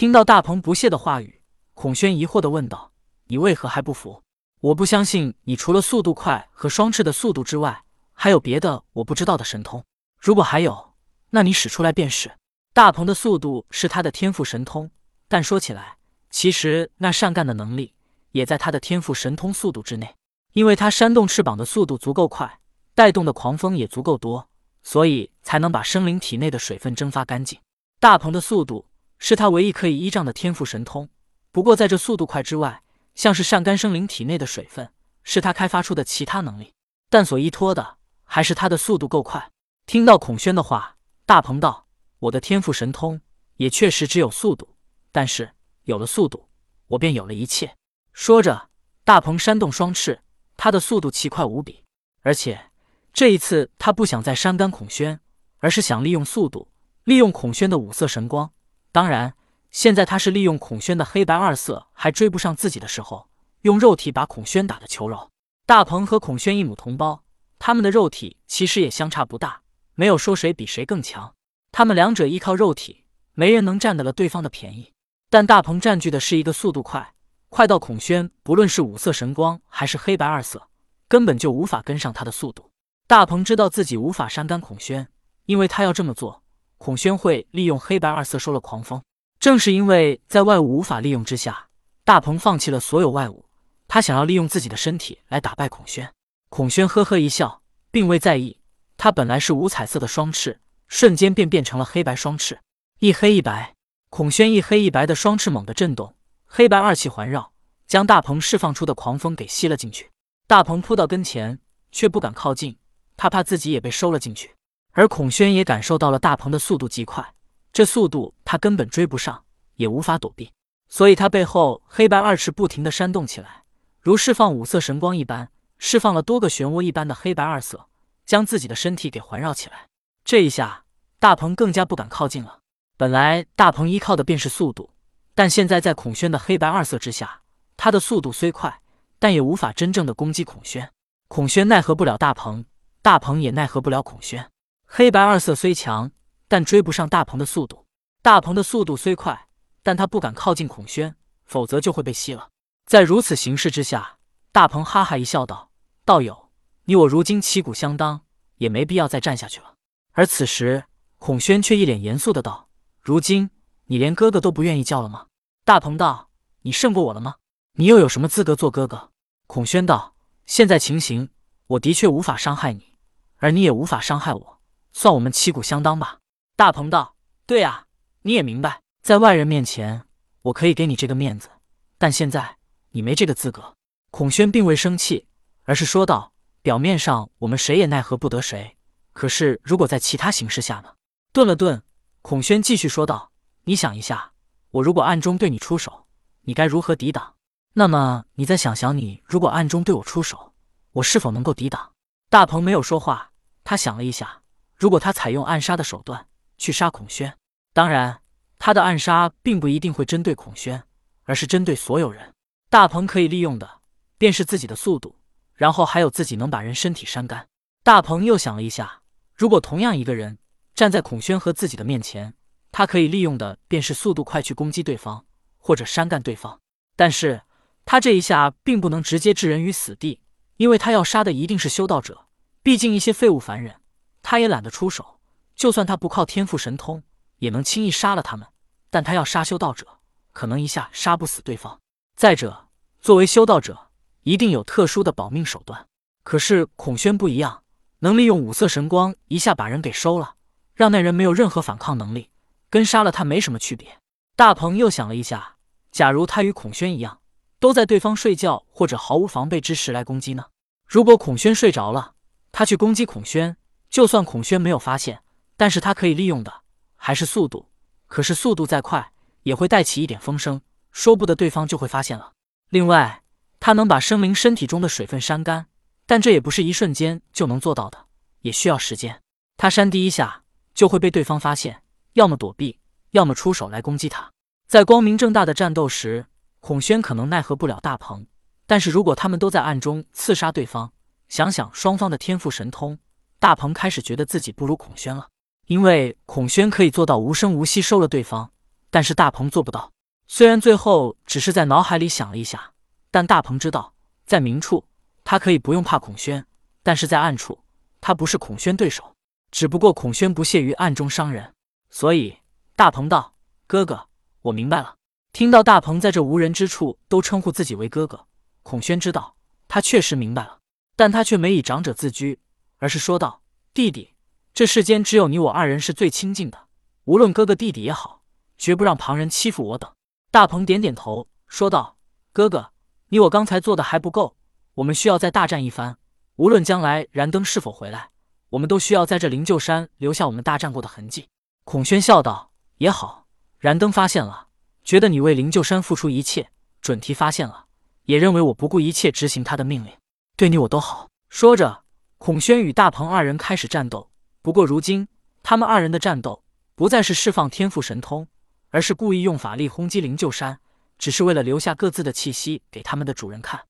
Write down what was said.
听到大鹏不屑的话语，孔宣疑惑的问道：“你为何还不服？我不相信你除了速度快和双翅的速度之外，还有别的我不知道的神通。如果还有，那你使出来便是。”大鹏的速度是他的天赋神通，但说起来，其实那善干的能力也在他的天赋神通速度之内，因为他扇动翅膀的速度足够快，带动的狂风也足够多，所以才能把生灵体内的水分蒸发干净。大鹏的速度是他唯一可以依仗的天赋神通。不过在这速度快之外，像是善干生灵体内的水分，是他开发出的其他能力，但所依托的还是他的速度够快。听到孔宣的话，大鹏道。我的天赋神通也确实只有速度，但是有了速度，我便有了一切。说着，大鹏扇动双翅，他的速度奇快无比。而且这一次，他不想再扇干孔宣，而是想利用速度，利用孔宣的五色神光。当然，现在他是利用孔宣的黑白二色还追不上自己的时候，用肉体把孔宣打得求饶。大鹏和孔宣一母同胞，他们的肉体其实也相差不大，没有说谁比谁更强。他们两者依靠肉体，没人能占得了对方的便宜。但大鹏占据的是一个速度快，快到孔宣不论是五色神光还是黑白二色，根本就无法跟上他的速度。大鹏知道自己无法扇干孔宣，因为他要这么做，孔宣会利用黑白二色收了狂风。正是因为在外物无法利用之下，大鹏放弃了所有外物，他想要利用自己的身体来打败孔宣。孔宣呵呵一笑，并未在意。他本来是五彩色的双翅。瞬间便变成了黑白双翅，一黑一白。孔宣一黑一白的双翅猛地震动，黑白二气环绕，将大鹏释放出的狂风给吸了进去。大鹏扑到跟前，却不敢靠近，他怕自己也被收了进去。而孔宣也感受到了大鹏的速度极快，这速度他根本追不上，也无法躲避，所以他背后黑白二翅不停地扇动起来，如释放五色神光一般，释放了多个漩涡一般的黑白二色，将自己的身体给环绕起来。这一下，大鹏更加不敢靠近了。本来大鹏依靠的便是速度，但现在在孔宣的黑白二色之下，他的速度虽快，但也无法真正的攻击孔宣。孔宣奈何不了大鹏，大鹏也奈何不了孔宣。黑白二色虽强，但追不上大鹏的速度。大鹏的速度虽快，但他不敢靠近孔宣，否则就会被吸了。在如此形势之下，大鹏哈哈一笑，道：“道友，你我如今旗鼓相当，也没必要再战下去了。”而此时，孔宣却一脸严肃的道：“如今你连哥哥都不愿意叫了吗？”大鹏道：“你胜过我了吗？你又有什么资格做哥哥？”孔宣道：“现在情形，我的确无法伤害你，而你也无法伤害我，算我们旗鼓相当吧。”大鹏道：“对啊，你也明白，在外人面前，我可以给你这个面子，但现在你没这个资格。”孔宣并未生气，而是说道：“表面上我们谁也奈何不得谁。”可是，如果在其他形势下呢？顿了顿，孔宣继续说道：“你想一下，我如果暗中对你出手，你该如何抵挡？那么，你再想想，你如果暗中对我出手，我是否能够抵挡？”大鹏没有说话，他想了一下，如果他采用暗杀的手段去杀孔宣，当然，他的暗杀并不一定会针对孔宣，而是针对所有人。大鹏可以利用的便是自己的速度，然后还有自己能把人身体扇干。大鹏又想了一下。如果同样一个人站在孔宣和自己的面前，他可以利用的便是速度快去攻击对方，或者扇干对方。但是他这一下并不能直接置人于死地，因为他要杀的一定是修道者。毕竟一些废物凡人，他也懒得出手。就算他不靠天赋神通，也能轻易杀了他们。但他要杀修道者，可能一下杀不死对方。再者，作为修道者，一定有特殊的保命手段。可是孔宣不一样。能利用五色神光一下把人给收了，让那人没有任何反抗能力，跟杀了他没什么区别。大鹏又想了一下，假如他与孔宣一样，都在对方睡觉或者毫无防备之时来攻击呢？如果孔宣睡着了，他去攻击孔宣，就算孔宣没有发现，但是他可以利用的还是速度。可是速度再快，也会带起一点风声，说不得对方就会发现了。另外，他能把生灵身体中的水分扇干。但这也不是一瞬间就能做到的，也需要时间。他扇第一下就会被对方发现，要么躲避，要么出手来攻击他。在光明正大的战斗时，孔宣可能奈何不了大鹏，但是如果他们都在暗中刺杀对方，想想双方的天赋神通，大鹏开始觉得自己不如孔宣了。因为孔宣可以做到无声无息收了对方，但是大鹏做不到。虽然最后只是在脑海里想了一下，但大鹏知道，在明处他可以不用怕孔宣，但是在暗处他不是孔宣对手。只不过孔宣不屑于暗中伤人，所以大鹏道：“哥哥，我明白了。”听到大鹏在这无人之处都称呼自己为哥哥，孔宣知道他确实明白了，但他却没以长者自居，而是说道：“弟弟，这世间只有你我二人是最亲近的，无论哥哥弟弟也好，绝不让旁人欺负我等。”大鹏点点头，说道：“哥哥，你我刚才做的还不够，我们需要再大战一番。无论将来燃灯是否回来，我们都需要在这灵鹫山留下我们大战过的痕迹。”孔宣笑道：“也好，燃灯发现了，觉得你为灵鹫山付出一切；准提发现了，也认为我不顾一切执行他的命令，对你我都好。”说着，孔宣与大鹏二人开始战斗。不过如今，他们二人的战斗不再是释放天赋神通。而是故意用法力轰击灵鹫山，只是为了留下各自的气息给他们的主人看。